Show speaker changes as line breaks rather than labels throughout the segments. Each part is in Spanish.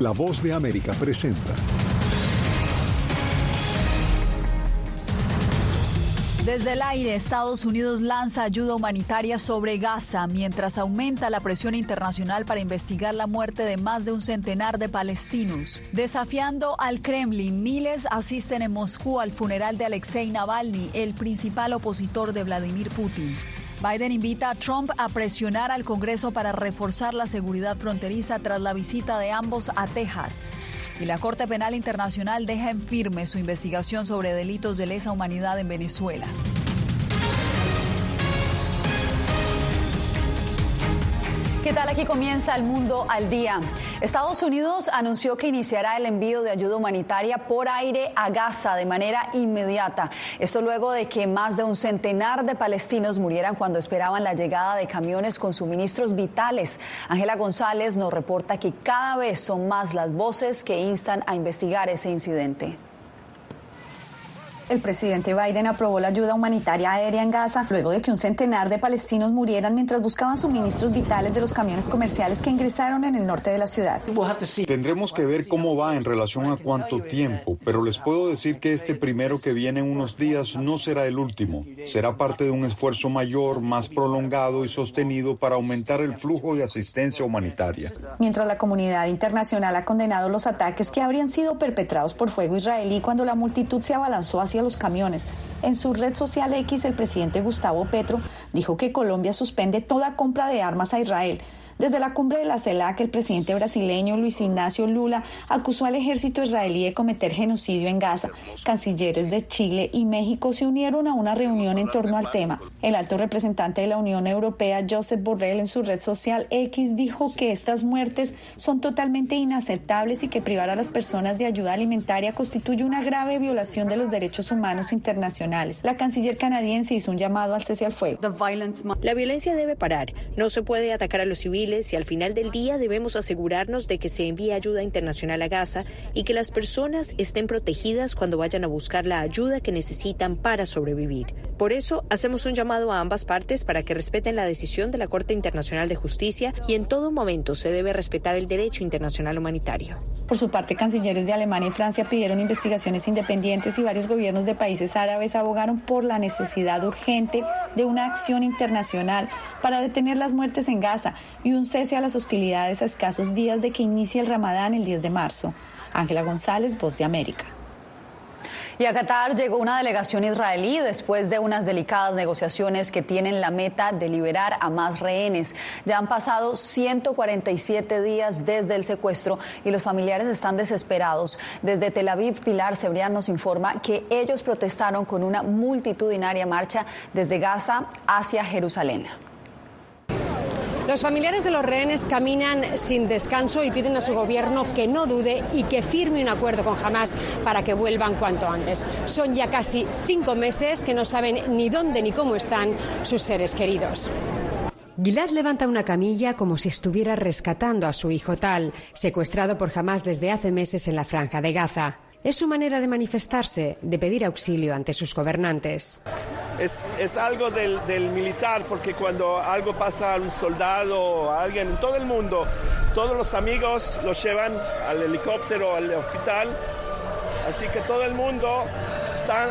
La voz de América presenta.
Desde el aire, Estados Unidos lanza ayuda humanitaria sobre Gaza mientras aumenta la presión internacional para investigar la muerte de más de un centenar de palestinos. Desafiando al Kremlin, miles asisten en Moscú al funeral de Alexei Navalny, el principal opositor de Vladimir Putin. Biden invita a Trump a presionar al Congreso para reforzar la seguridad fronteriza tras la visita de ambos a Texas. Y la Corte Penal Internacional deja en firme su investigación sobre delitos de lesa humanidad en Venezuela. ¿Qué tal? Aquí comienza el mundo al día. Estados Unidos anunció que iniciará el envío de ayuda humanitaria por aire a Gaza de manera inmediata. Esto luego de que más de un centenar de palestinos murieran cuando esperaban la llegada de camiones con suministros vitales. Ángela González nos reporta que cada vez son más las voces que instan a investigar ese incidente.
El presidente Biden aprobó la ayuda humanitaria aérea en Gaza luego de que un centenar de palestinos murieran mientras buscaban suministros vitales de los camiones comerciales que ingresaron en el norte de la ciudad.
Tendremos que ver cómo va en relación a cuánto tiempo, pero les puedo decir que este primero que viene en unos días no será el último. Será parte de un esfuerzo mayor, más prolongado y sostenido para aumentar el flujo de asistencia humanitaria.
Mientras la comunidad internacional ha condenado los ataques que habrían sido perpetrados por fuego israelí cuando la multitud se abalanzó hacia los camiones. En su red social X, el presidente Gustavo Petro dijo que Colombia suspende toda compra de armas a Israel desde la cumbre de la CELAC, el presidente brasileño Luis Ignacio Lula acusó al ejército israelí de cometer genocidio en Gaza. Cancilleres de Chile y México se unieron a una reunión en torno al tema. El alto representante de la Unión Europea, Josep Borrell, en su red social X, dijo que estas muertes son totalmente inaceptables y que privar a las personas de ayuda alimentaria constituye una grave violación de los derechos humanos internacionales. La canciller canadiense hizo un llamado al cese al fuego.
La violencia debe parar. No se puede atacar a los civiles y al final del día debemos asegurarnos de que se envíe ayuda internacional a Gaza y que las personas estén protegidas cuando vayan a buscar la ayuda que necesitan para sobrevivir. Por eso hacemos un llamado a ambas partes para que respeten la decisión de la Corte Internacional de Justicia y en todo momento se debe respetar el derecho internacional humanitario.
Por su parte, cancilleres de Alemania y Francia pidieron investigaciones independientes y varios gobiernos de países árabes abogaron por la necesidad urgente de una acción internacional para detener las muertes en Gaza y un cese a las hostilidades a escasos días de que inicie el Ramadán el 10 de marzo. Ángela González, Voz de América.
Y a Qatar llegó una delegación israelí después de unas delicadas negociaciones que tienen la meta de liberar a más rehenes. Ya han pasado 147 días desde el secuestro y los familiares están desesperados. Desde Tel Aviv, Pilar Cebrián nos informa que ellos protestaron con una multitudinaria marcha desde Gaza hacia Jerusalén.
Los familiares de los rehenes caminan sin descanso y piden a su gobierno que no dude y que firme un acuerdo con Hamas para que vuelvan cuanto antes. Son ya casi cinco meses que no saben ni dónde ni cómo están sus seres queridos.
Gilad levanta una camilla como si estuviera rescatando a su hijo tal, secuestrado por Hamas desde hace meses en la franja de Gaza. Es su manera de manifestarse, de pedir auxilio ante sus gobernantes.
Es, algo del, militar, porque cuando algo pasa a un soldado a alguien en todo el mundo, todos los amigos los llevan al helicóptero, al hospital. Así que todo el mundo está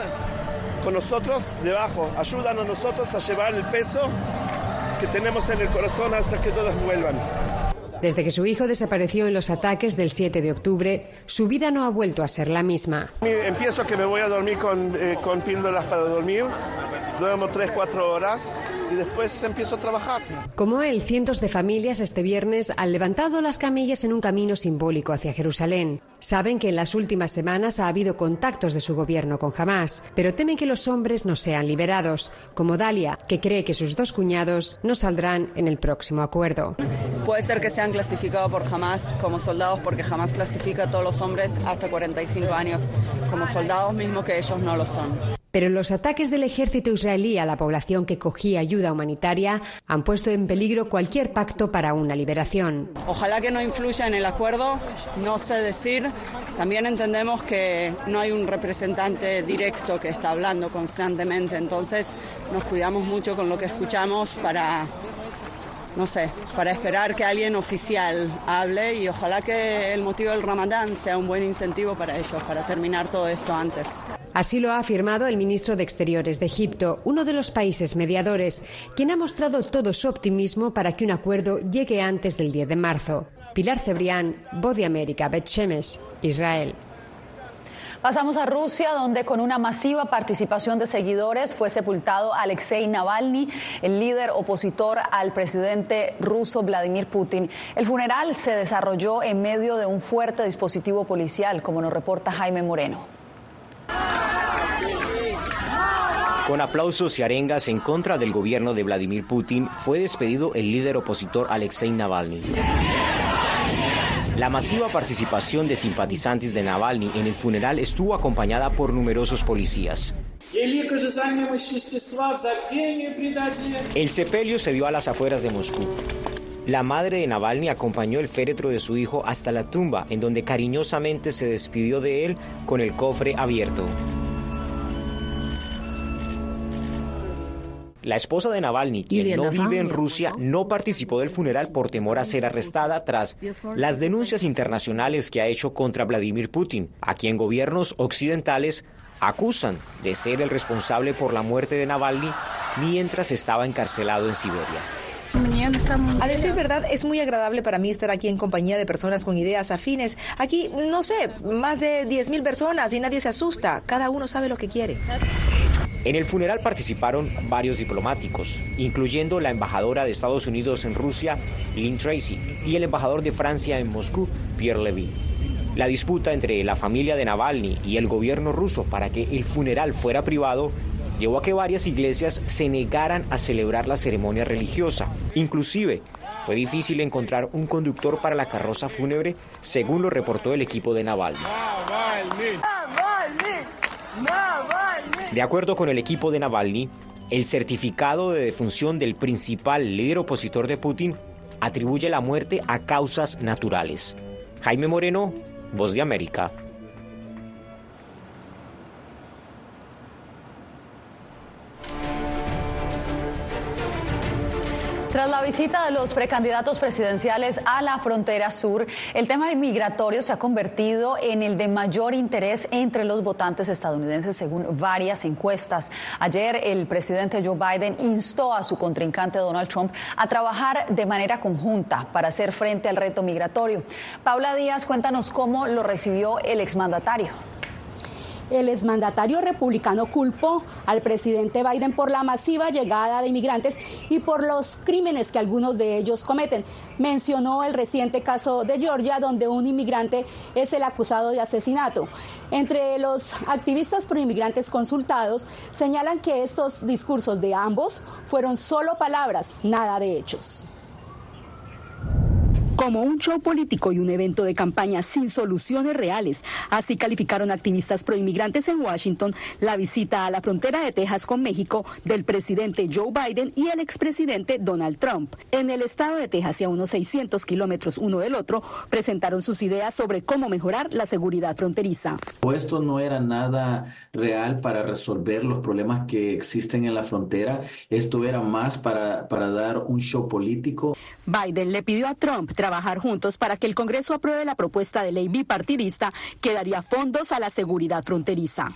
con nosotros debajo. Ayudan a nosotros a llevar el peso que tenemos en el corazón hasta que todos vuelvan.
Desde que su hijo desapareció en los ataques del 7 de octubre, su vida no ha vuelto a ser la misma.
Empiezo que me voy a dormir con, eh, con píldoras para dormir, duermo 3-4 horas y después empiezo a trabajar.
Como él, cientos de familias este viernes han levantado las camillas en un camino simbólico hacia Jerusalén. Saben que en las últimas semanas ha habido contactos de su gobierno con Hamas, pero temen que los hombres no sean liberados, como Dalia, que cree que sus dos cuñados no saldrán en el próximo acuerdo.
Puede ser que sean clasificado por Hamas como soldados porque jamás clasifica a todos los hombres hasta 45 años como soldados mismos que ellos no lo son.
Pero los ataques del ejército israelí a la población que cogía ayuda humanitaria han puesto en peligro cualquier pacto para una liberación.
Ojalá que no influya en el acuerdo, no sé decir. También entendemos que no hay un representante directo que está hablando constantemente, entonces nos cuidamos mucho con lo que escuchamos para no sé, para esperar que alguien oficial hable y ojalá que el motivo del Ramadán sea un buen incentivo para ellos, para terminar todo esto antes.
Así lo ha afirmado el ministro de Exteriores de Egipto, uno de los países mediadores, quien ha mostrado todo su optimismo para que un acuerdo llegue antes del 10 de marzo. Pilar Cebrián, Voz de América, Bet Shemesh, Israel.
Pasamos a Rusia, donde con una masiva participación de seguidores fue sepultado Alexei Navalny, el líder opositor al presidente ruso Vladimir Putin. El funeral se desarrolló en medio de un fuerte dispositivo policial, como nos reporta Jaime Moreno.
Con aplausos y arengas en contra del gobierno de Vladimir Putin, fue despedido el líder opositor Alexei Navalny. La masiva participación de simpatizantes de Navalny en el funeral estuvo acompañada por numerosos policías. El sepelio se dio a las afueras de Moscú. La madre de Navalny acompañó el féretro de su hijo hasta la tumba, en donde cariñosamente se despidió de él con el cofre abierto. La esposa de Navalny, quien no vive en Rusia, no participó del funeral por temor a ser arrestada tras las denuncias internacionales que ha hecho contra Vladimir Putin, a quien gobiernos occidentales acusan de ser el responsable por la muerte de Navalny mientras estaba encarcelado en Siberia.
A decir verdad, es muy agradable para mí estar aquí en compañía de personas con ideas afines. Aquí, no sé, más de 10.000 personas y nadie se asusta. Cada uno sabe lo que quiere.
En el funeral participaron varios diplomáticos, incluyendo la embajadora de Estados Unidos en Rusia, Lynn Tracy, y el embajador de Francia en Moscú, Pierre Levy. La disputa entre la familia de Navalny y el gobierno ruso para que el funeral fuera privado llevó a que varias iglesias se negaran a celebrar la ceremonia religiosa. Inclusive, fue difícil encontrar un conductor para la carroza fúnebre, según lo reportó el equipo de Navalny. De acuerdo con el equipo de Navalny, el certificado de defunción del principal líder opositor de Putin atribuye la muerte a causas naturales. Jaime Moreno, Voz de América.
Tras la visita de los precandidatos presidenciales a la frontera sur, el tema migratorio se ha convertido en el de mayor interés entre los votantes estadounidenses, según varias encuestas. Ayer, el presidente Joe Biden instó a su contrincante Donald Trump a trabajar de manera conjunta para hacer frente al reto migratorio. Paula Díaz, cuéntanos cómo lo recibió el exmandatario
el exmandatario republicano culpó al presidente Biden por la masiva llegada de inmigrantes y por los crímenes que algunos de ellos cometen. Mencionó el reciente caso de Georgia, donde un inmigrante es el acusado de asesinato. Entre los activistas pro inmigrantes consultados señalan que estos discursos de ambos fueron solo palabras, nada de hechos como un show político y un evento de campaña sin soluciones reales. Así calificaron activistas proinmigrantes en Washington la visita a la frontera de Texas con México del presidente Joe Biden y el expresidente Donald Trump. En el estado de Texas y a unos 600 kilómetros uno del otro, presentaron sus ideas sobre cómo mejorar la seguridad fronteriza.
Esto no era nada real para resolver los problemas que existen en la frontera. Esto era más para, para dar un show político.
Biden le pidió a Trump trabajar juntos para que el Congreso apruebe la propuesta de ley bipartidista que daría fondos a la seguridad fronteriza.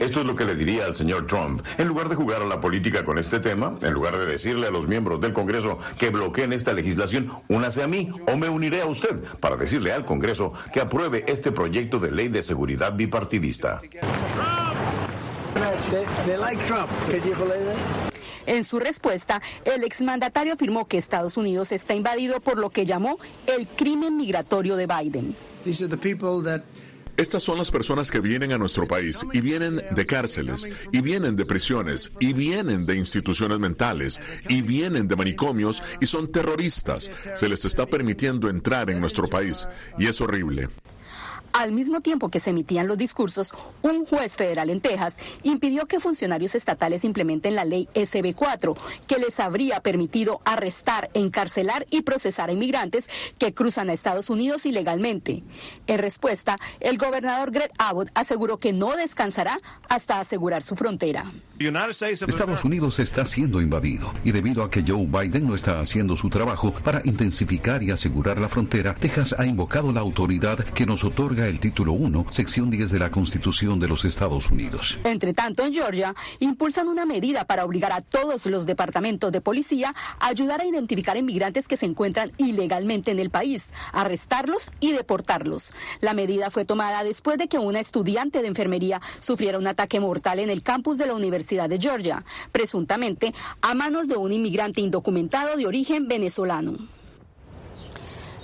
Esto es lo que le diría al señor Trump. En lugar de jugar a la política con este tema, en lugar de decirle a los miembros del Congreso que bloqueen esta legislación, únase a mí o me uniré a usted para decirle al Congreso que apruebe este proyecto de ley de seguridad bipartidista.
En su respuesta, el exmandatario afirmó que Estados Unidos está invadido por lo que llamó el crimen migratorio de Biden.
Estas son las personas que vienen a nuestro país y vienen de cárceles, y vienen de prisiones, y vienen de instituciones mentales, y vienen de manicomios y son terroristas. Se les está permitiendo entrar en nuestro país y es horrible.
Al mismo tiempo que se emitían los discursos, un juez federal en Texas impidió que funcionarios estatales implementen la ley SB4, que les habría permitido arrestar, encarcelar y procesar a inmigrantes que cruzan a Estados Unidos ilegalmente. En respuesta, el gobernador Greg Abbott aseguró que no descansará hasta asegurar su frontera.
Estados Unidos está siendo invadido y debido a que Joe Biden no está haciendo su trabajo para intensificar y asegurar la frontera, Texas ha invocado la autoridad que nos otorga el título 1, sección 10 de la Constitución de los Estados Unidos.
Entre tanto, en Georgia, impulsan una medida para obligar a todos los departamentos de policía a ayudar a identificar inmigrantes que se encuentran ilegalmente en el país, arrestarlos y deportarlos. La medida fue tomada después de que una estudiante de enfermería sufriera un ataque mortal en el campus de la Universidad de Georgia, presuntamente a manos de un inmigrante indocumentado de origen venezolano.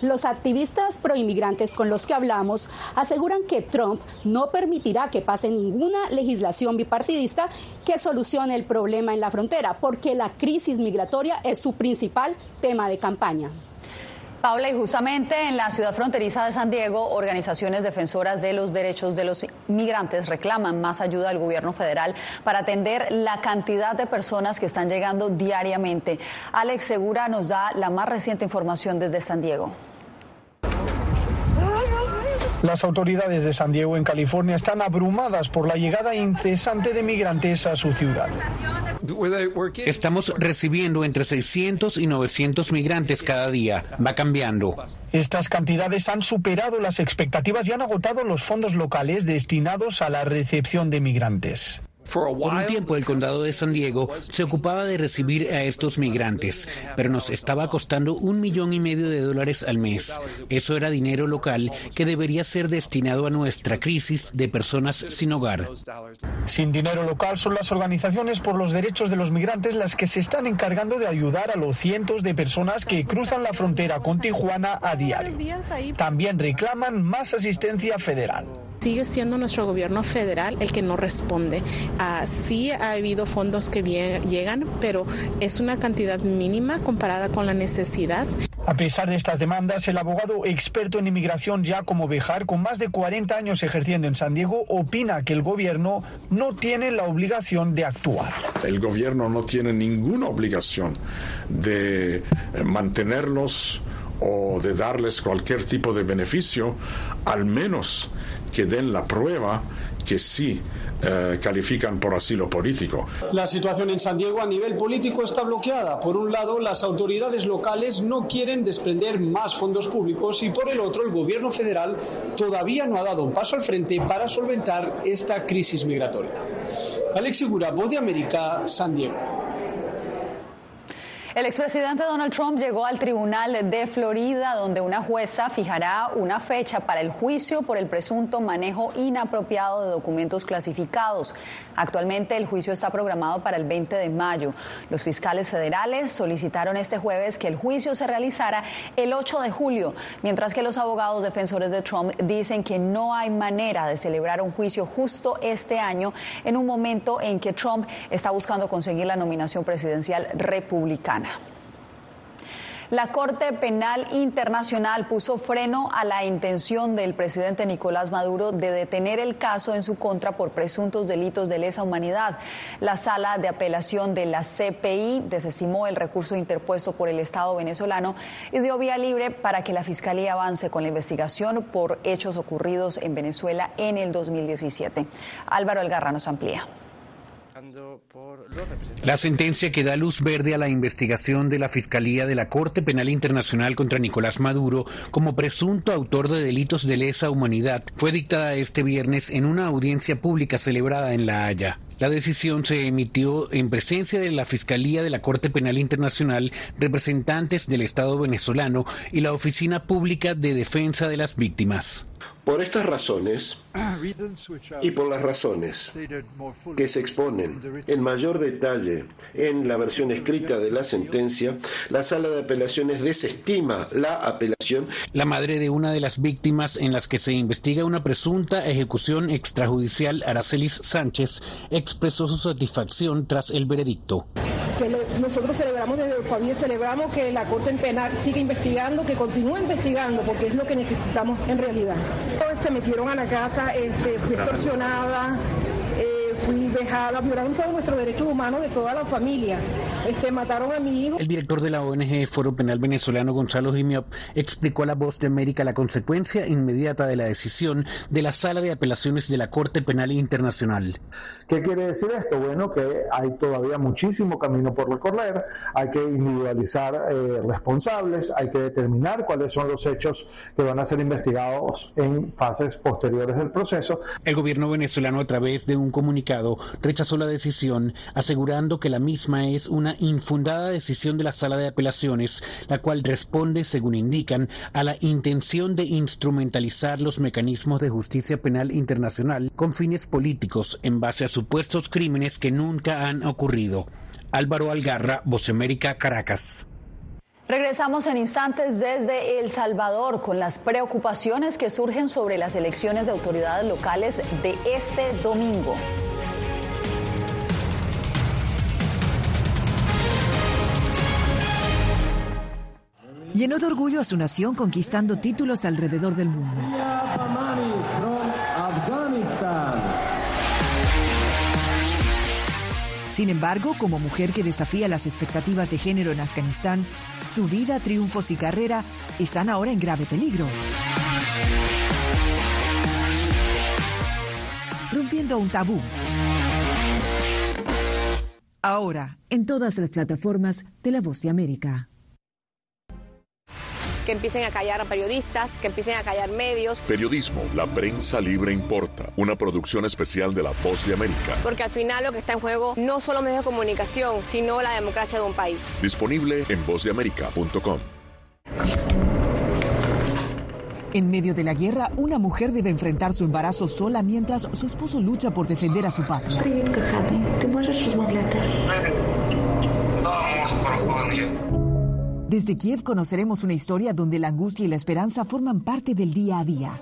Los activistas proinmigrantes con los que hablamos aseguran que Trump no permitirá que pase ninguna legislación bipartidista que solucione el problema en la frontera, porque la crisis migratoria es su principal tema de campaña.
Paula, y justamente en la ciudad fronteriza de San Diego, organizaciones defensoras de los derechos de los migrantes reclaman más ayuda al gobierno federal para atender la cantidad de personas que están llegando diariamente. Alex Segura nos da la más reciente información desde San Diego.
Las autoridades de San Diego, en California, están abrumadas por la llegada incesante de migrantes a su ciudad.
Estamos recibiendo entre 600 y 900 migrantes cada día. Va cambiando.
Estas cantidades han superado las expectativas y han agotado los fondos locales destinados a la recepción de migrantes.
Por un tiempo el condado de San Diego se ocupaba de recibir a estos migrantes, pero nos estaba costando un millón y medio de dólares al mes. Eso era dinero local que debería ser destinado a nuestra crisis de personas sin hogar.
Sin dinero local son las organizaciones por los derechos de los migrantes las que se están encargando de ayudar a los cientos de personas que cruzan la frontera con Tijuana a diario. También reclaman más asistencia federal
sigue siendo nuestro gobierno federal el que no responde. Uh, sí ha habido fondos que llegan, pero es una cantidad mínima comparada con la necesidad.
A pesar de estas demandas, el abogado experto en inmigración Giacomo Bejar, con más de 40 años ejerciendo en San Diego, opina que el gobierno no tiene la obligación de actuar.
El gobierno no tiene ninguna obligación de eh, mantenerlos o de darles cualquier tipo de beneficio, al menos que den la prueba que sí eh, califican por asilo político.
La situación en San Diego a nivel político está bloqueada. Por un lado, las autoridades locales no quieren desprender más fondos públicos y por el otro, el gobierno federal todavía no ha dado un paso al frente para solventar esta crisis migratoria. Alex Segura, Voz de América, San Diego.
El expresidente Donald Trump llegó al tribunal de Florida, donde una jueza fijará una fecha para el juicio por el presunto manejo inapropiado de documentos clasificados. Actualmente el juicio está programado para el 20 de mayo. Los fiscales federales solicitaron este jueves que el juicio se realizara el 8 de julio, mientras que los abogados defensores de Trump dicen que no hay manera de celebrar un juicio justo este año en un momento en que Trump está buscando conseguir la nominación presidencial republicana. La Corte Penal Internacional puso freno a la intención del presidente Nicolás Maduro de detener el caso en su contra por presuntos delitos de lesa humanidad. La sala de apelación de la CPI desestimó el recurso interpuesto por el Estado venezolano y dio vía libre para que la Fiscalía avance con la investigación por hechos ocurridos en Venezuela en el 2017. Álvaro Algarra nos amplía.
La sentencia que da luz verde a la investigación de la Fiscalía de la Corte Penal Internacional contra Nicolás Maduro como presunto autor de delitos de lesa humanidad fue dictada este viernes en una audiencia pública celebrada en La Haya. La decisión se emitió en presencia de la Fiscalía de la Corte Penal Internacional, representantes del Estado venezolano y la Oficina Pública de Defensa de las Víctimas.
Por estas razones y por las razones que se exponen en mayor detalle en la versión escrita de la sentencia, la sala de apelaciones desestima la apelación.
La madre de una de las víctimas en las que se investiga una presunta ejecución extrajudicial, Aracelis Sánchez, expresó su satisfacción tras el veredicto.
Nosotros celebramos desde el celebramos que la Corte Penal siga investigando, que continúe investigando, porque es lo que necesitamos en realidad. Se metieron a la casa, este, fui extorsionada, fui vejada, violaron todos nuestros derechos humanos de toda la familia. este, mataron a mi hijo.
El director de la ONG Foro Penal Venezolano, Gonzalo Jimiop, explicó a La Voz de América la consecuencia inmediata de la decisión de la Sala de Apelaciones de la Corte Penal Internacional.
¿Qué quiere decir esto? Bueno, que hay todavía muchísimo camino por recorrer, hay que individualizar eh, responsables, hay que determinar cuáles son los hechos que van a ser investigados en fases posteriores del proceso.
El gobierno venezolano, a través de un comunicado, rechazó la decisión, asegurando que la misma es una infundada decisión de la Sala de Apelaciones, la cual responde, según indican, a la intención de instrumentalizar los mecanismos de justicia penal internacional con fines políticos en base a supuestos crímenes que nunca han ocurrido. Álvaro Algarra, América, Caracas.
Regresamos en instantes desde El Salvador con las preocupaciones que surgen sobre las elecciones de autoridades locales de este domingo.
Llenó de orgullo a su nación conquistando títulos alrededor del mundo. Sin embargo, como mujer que desafía las expectativas de género en Afganistán, su vida, triunfos y carrera están ahora en grave peligro. Rompiendo un tabú. Ahora, en todas las plataformas de La Voz de América
que empiecen a callar a periodistas, que empiecen a callar medios.
Periodismo, la prensa libre importa. Una producción especial de La Voz de América.
Porque al final lo que está en juego no solo medios de comunicación, sino la democracia de un país.
Disponible en vozdeamerica.com.
En medio de la guerra, una mujer debe enfrentar su embarazo sola mientras su esposo lucha por defender a su patria. Desde Kiev conoceremos una historia donde la angustia y la esperanza forman parte del día a día.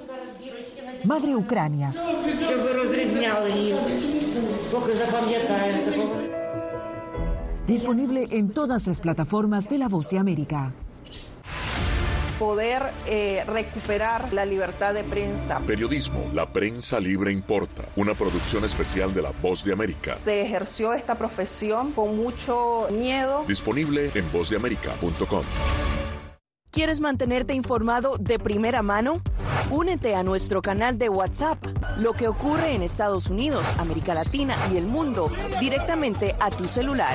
Madre Ucrania. Disponible en todas las plataformas de La Voz de América
poder eh, recuperar la libertad de prensa.
Periodismo, la prensa libre importa. Una producción especial de La Voz de América.
Se ejerció esta profesión con mucho miedo.
Disponible en vozdeamerica.com.
¿Quieres mantenerte informado de primera mano? Únete a nuestro canal de WhatsApp. Lo que ocurre en Estados Unidos, América Latina y el mundo directamente a tu celular.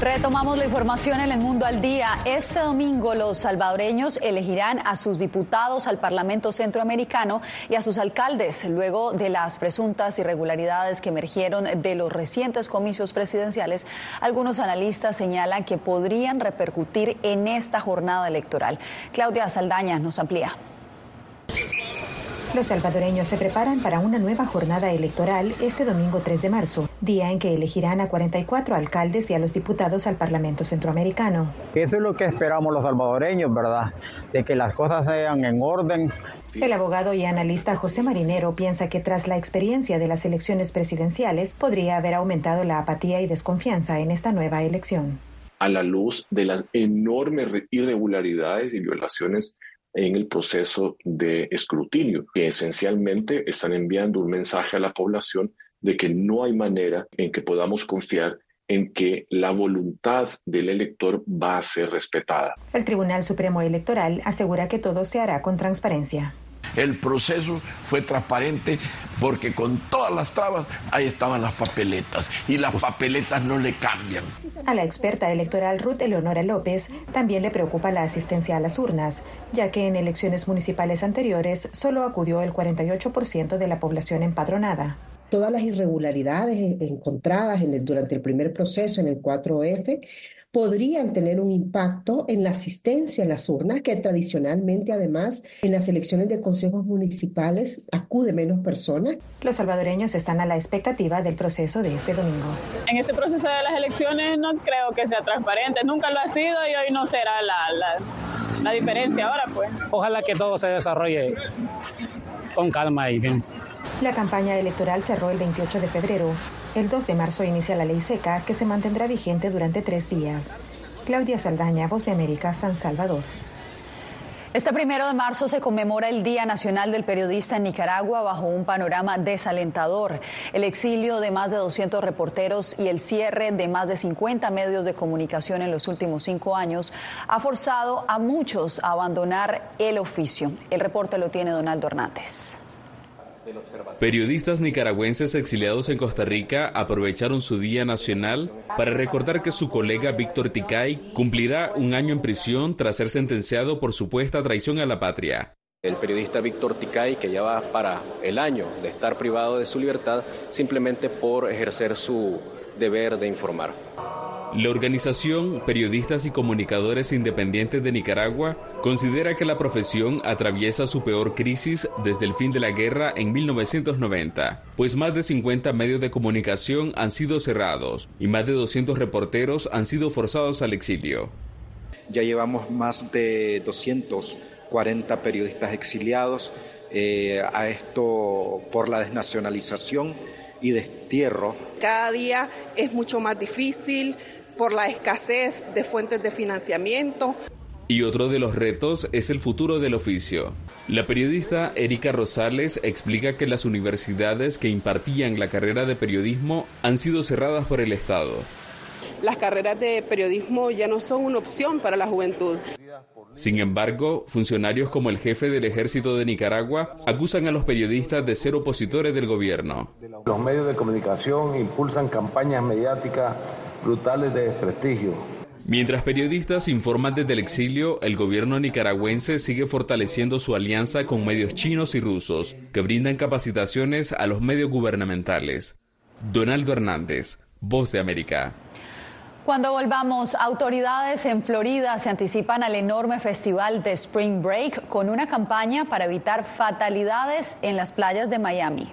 Retomamos la información en el mundo al día. Este domingo los salvadoreños elegirán a sus diputados al Parlamento Centroamericano y a sus alcaldes luego de las presuntas irregularidades que emergieron de los recientes comicios presidenciales. Algunos analistas señalan que podrían repercutir en esta jornada electoral. Claudia Saldaña nos amplía.
Los salvadoreños se preparan para una nueva jornada electoral este domingo 3 de marzo, día en que elegirán a 44 alcaldes y a los diputados al Parlamento Centroamericano.
Eso es lo que esperamos los salvadoreños, ¿verdad? De que las cosas sean en orden.
El abogado y analista José Marinero piensa que tras la experiencia de las elecciones presidenciales podría haber aumentado la apatía y desconfianza en esta nueva elección.
A la luz de las enormes irregularidades y violaciones en el proceso de escrutinio, que esencialmente están enviando un mensaje a la población de que no hay manera en que podamos confiar en que la voluntad del elector va a ser respetada.
El Tribunal Supremo Electoral asegura que todo se hará con transparencia.
El proceso fue transparente porque con todas las trabas ahí estaban las papeletas y las papeletas no le cambian.
A la experta electoral Ruth Eleonora López también le preocupa la asistencia a las urnas, ya que en elecciones municipales anteriores solo acudió el 48% de la población empadronada
todas las irregularidades encontradas durante el primer proceso en el 4F podrían tener un impacto en la asistencia a las urnas, que tradicionalmente además en las elecciones de consejos municipales acude menos personas.
Los salvadoreños están a la expectativa del proceso de este domingo.
En este proceso de las elecciones no creo que sea transparente, nunca lo ha sido y hoy no será la, la, la diferencia ahora pues.
Ojalá que todo se desarrolle
con calma y bien.
La campaña electoral cerró el 28 de febrero. El 2 de marzo inicia la ley seca que se mantendrá vigente durante tres días. Claudia Saldaña, Voz de América, San Salvador.
Este primero de marzo se conmemora el Día Nacional del Periodista en Nicaragua bajo un panorama desalentador. El exilio de más de 200 reporteros y el cierre de más de 50 medios de comunicación en los últimos cinco años ha forzado a muchos a abandonar el oficio. El reporte lo tiene Donaldo Hernández.
Periodistas nicaragüenses exiliados en Costa Rica aprovecharon su Día Nacional para recordar que su colega Víctor Ticay cumplirá un año en prisión tras ser sentenciado por supuesta traición a la patria.
El periodista Víctor Ticay, que ya va para el año de estar privado de su libertad simplemente por ejercer su deber de informar.
La organización Periodistas y Comunicadores Independientes de Nicaragua considera que la profesión atraviesa su peor crisis desde el fin de la guerra en 1990, pues más de 50 medios de comunicación han sido cerrados y más de 200 reporteros han sido forzados al exilio.
Ya llevamos más de 240 periodistas exiliados eh, a esto por la desnacionalización y destierro.
Cada día es mucho más difícil, por la escasez de fuentes de financiamiento.
Y otro de los retos es el futuro del oficio. La periodista Erika Rosales explica que las universidades que impartían la carrera de periodismo han sido cerradas por el Estado.
Las carreras de periodismo ya no son una opción para la juventud.
Sin embargo, funcionarios como el jefe del ejército de Nicaragua acusan a los periodistas de ser opositores del gobierno.
Los medios de comunicación impulsan campañas mediáticas brutales de desprestigio.
Mientras periodistas informan desde el exilio, el gobierno nicaragüense sigue fortaleciendo su alianza con medios chinos y rusos, que brindan capacitaciones a los medios gubernamentales. Donaldo Hernández, Voz de América.
Cuando volvamos, autoridades en Florida se anticipan al enorme festival de Spring Break con una campaña para evitar fatalidades en las playas de Miami.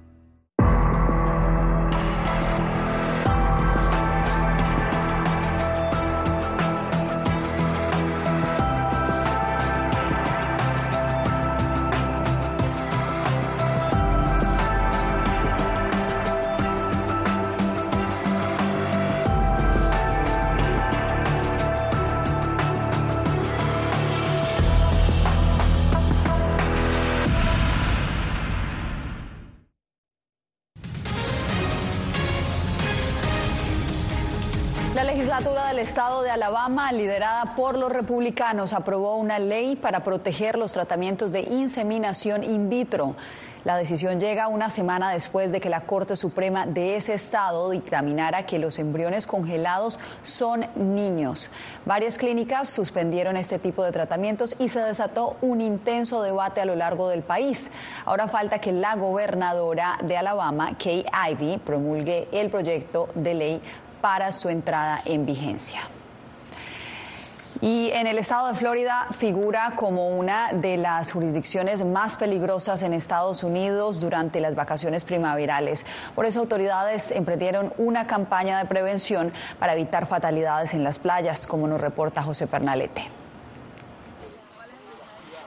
Estado de Alabama, liderada por los republicanos, aprobó una ley para proteger los tratamientos de inseminación in vitro. La decisión llega una semana después de que la Corte Suprema de ese estado dictaminara que los embriones congelados son niños. Varias clínicas suspendieron este tipo de tratamientos y se desató un intenso debate a lo largo del país. Ahora falta que la gobernadora de Alabama, Kay Ivey, promulgue el proyecto de ley para su entrada en vigencia. Y en el estado de Florida figura como una de las jurisdicciones más peligrosas en Estados Unidos durante las vacaciones primaverales. Por eso autoridades emprendieron una campaña de prevención para evitar fatalidades en las playas, como nos reporta José Pernalete.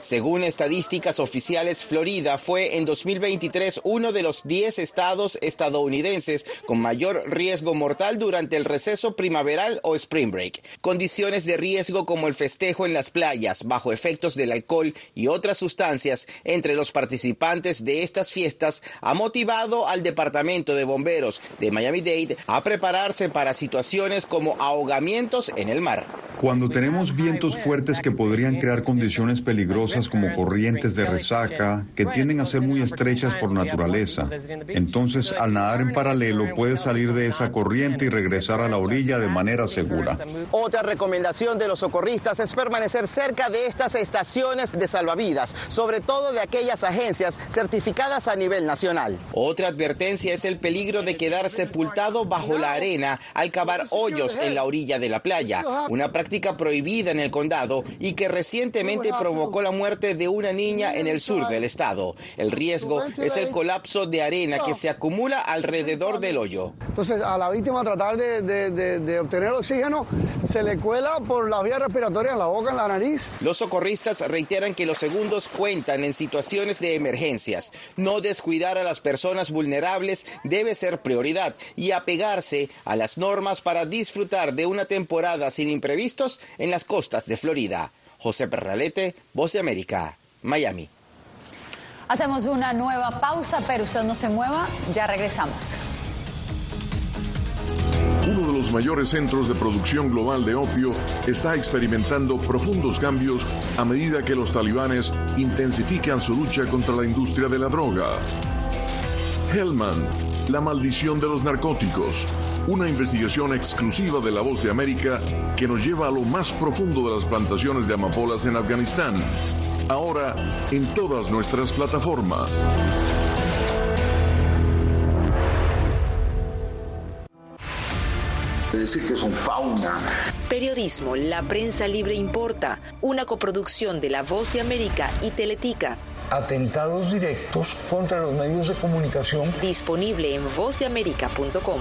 Según estadísticas oficiales, Florida fue en 2023 uno de los 10 estados estadounidenses con mayor riesgo mortal durante el receso primaveral o spring break. Condiciones de riesgo como el festejo en las playas, bajo efectos del alcohol y otras sustancias entre los participantes de estas fiestas ha motivado al Departamento de Bomberos de Miami-Dade a prepararse para situaciones como ahogamientos en el mar.
Cuando tenemos vientos fuertes que podrían crear condiciones peligrosas como corrientes de resaca que tienden a ser muy estrechas por naturaleza, entonces al nadar en paralelo puedes salir de esa corriente y regresar a la orilla de manera segura.
Otra recomendación de los socorristas es permanecer cerca de estas estaciones de salvavidas, sobre todo de aquellas agencias certificadas a nivel nacional. Otra advertencia es el peligro de quedar sepultado bajo la arena al cavar hoyos en la orilla de la playa, una práctica prohibida en el condado y que recientemente provocó la muerte de una niña en el sur del estado. El riesgo es el colapso de arena que se acumula alrededor del hoyo.
Entonces, a la víctima tratar de, obtener oxígeno se le cuela por la vía respiratoria en la boca, en la nariz.
Los socorristas reiteran que los segundos cuentan en situaciones de emergencias. No descuidar a las personas vulnerables debe ser prioridad y apegarse a las normas para disfrutar de una temporada sin imprevistos en las costas de Florida. José Perralete, Voz de América, Miami.
Hacemos una nueva pausa, pero usted no se mueva, ya regresamos.
Uno de los mayores centros de producción global de opio está experimentando profundos cambios a medida que los talibanes intensifican su lucha contra la industria de la droga. Hellman, la maldición de los narcóticos una investigación exclusiva de La Voz de América que nos lleva a lo más profundo de las plantaciones de amapolas en Afganistán. Ahora en todas nuestras plataformas.
decir que son fauna.
Periodismo, la prensa libre importa, una coproducción de La Voz de América y Teletica
atentados directos contra los medios de comunicación.
Disponible en vozdeamerica.com.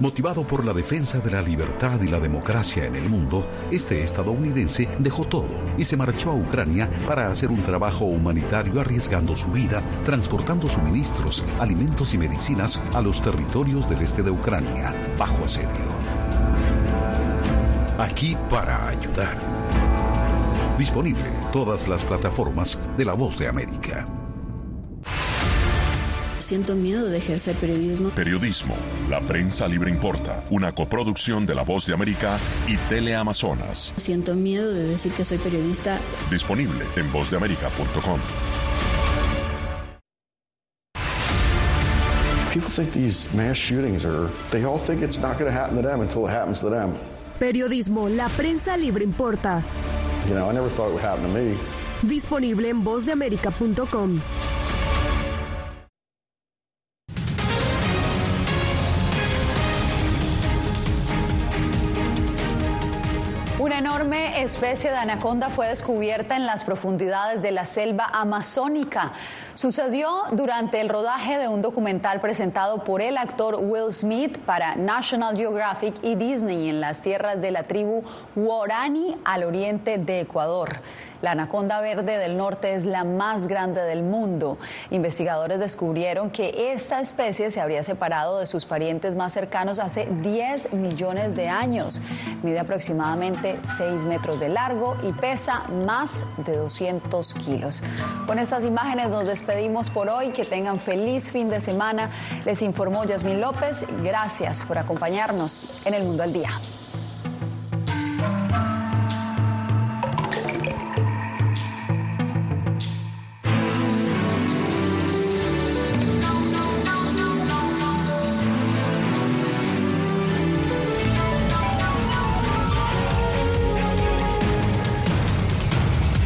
Motivado por la defensa de la libertad y la democracia en el mundo, este estadounidense dejó todo y se marchó a Ucrania para hacer un trabajo humanitario arriesgando su vida, transportando suministros, alimentos y medicinas a los territorios del este de Ucrania, bajo asedio. Aquí para ayudar. Disponible en todas las plataformas de La Voz de América.
Siento miedo de ejercer periodismo.
Periodismo. La prensa libre importa. Una coproducción de La Voz de América y Teleamazonas.
Siento miedo de decir que soy periodista.
Disponible en vozdeamerica.com.
People think these mass shootings are, they all think it's not going to happen to them until it happens to them.
Periodismo, la prensa libre importa.
You know, I never thought it would happen to me.
Disponible en vozdeamerica.com.
Una enorme especie de anaconda fue descubierta en las profundidades de la selva amazónica. Sucedió durante el rodaje de un documental presentado por el actor Will Smith para National Geographic y Disney en las tierras de la tribu Guarani al oriente de Ecuador. La anaconda verde del norte es la más grande del mundo. Investigadores descubrieron que esta especie se habría separado de sus parientes más cercanos hace 10 millones de años. Mide aproximadamente 6 metros de largo y pesa más de 200 kilos. Con estas imágenes nos despedimos por hoy. Que tengan feliz fin de semana. Les informó Yasmín López. Gracias por acompañarnos en el Mundo al Día.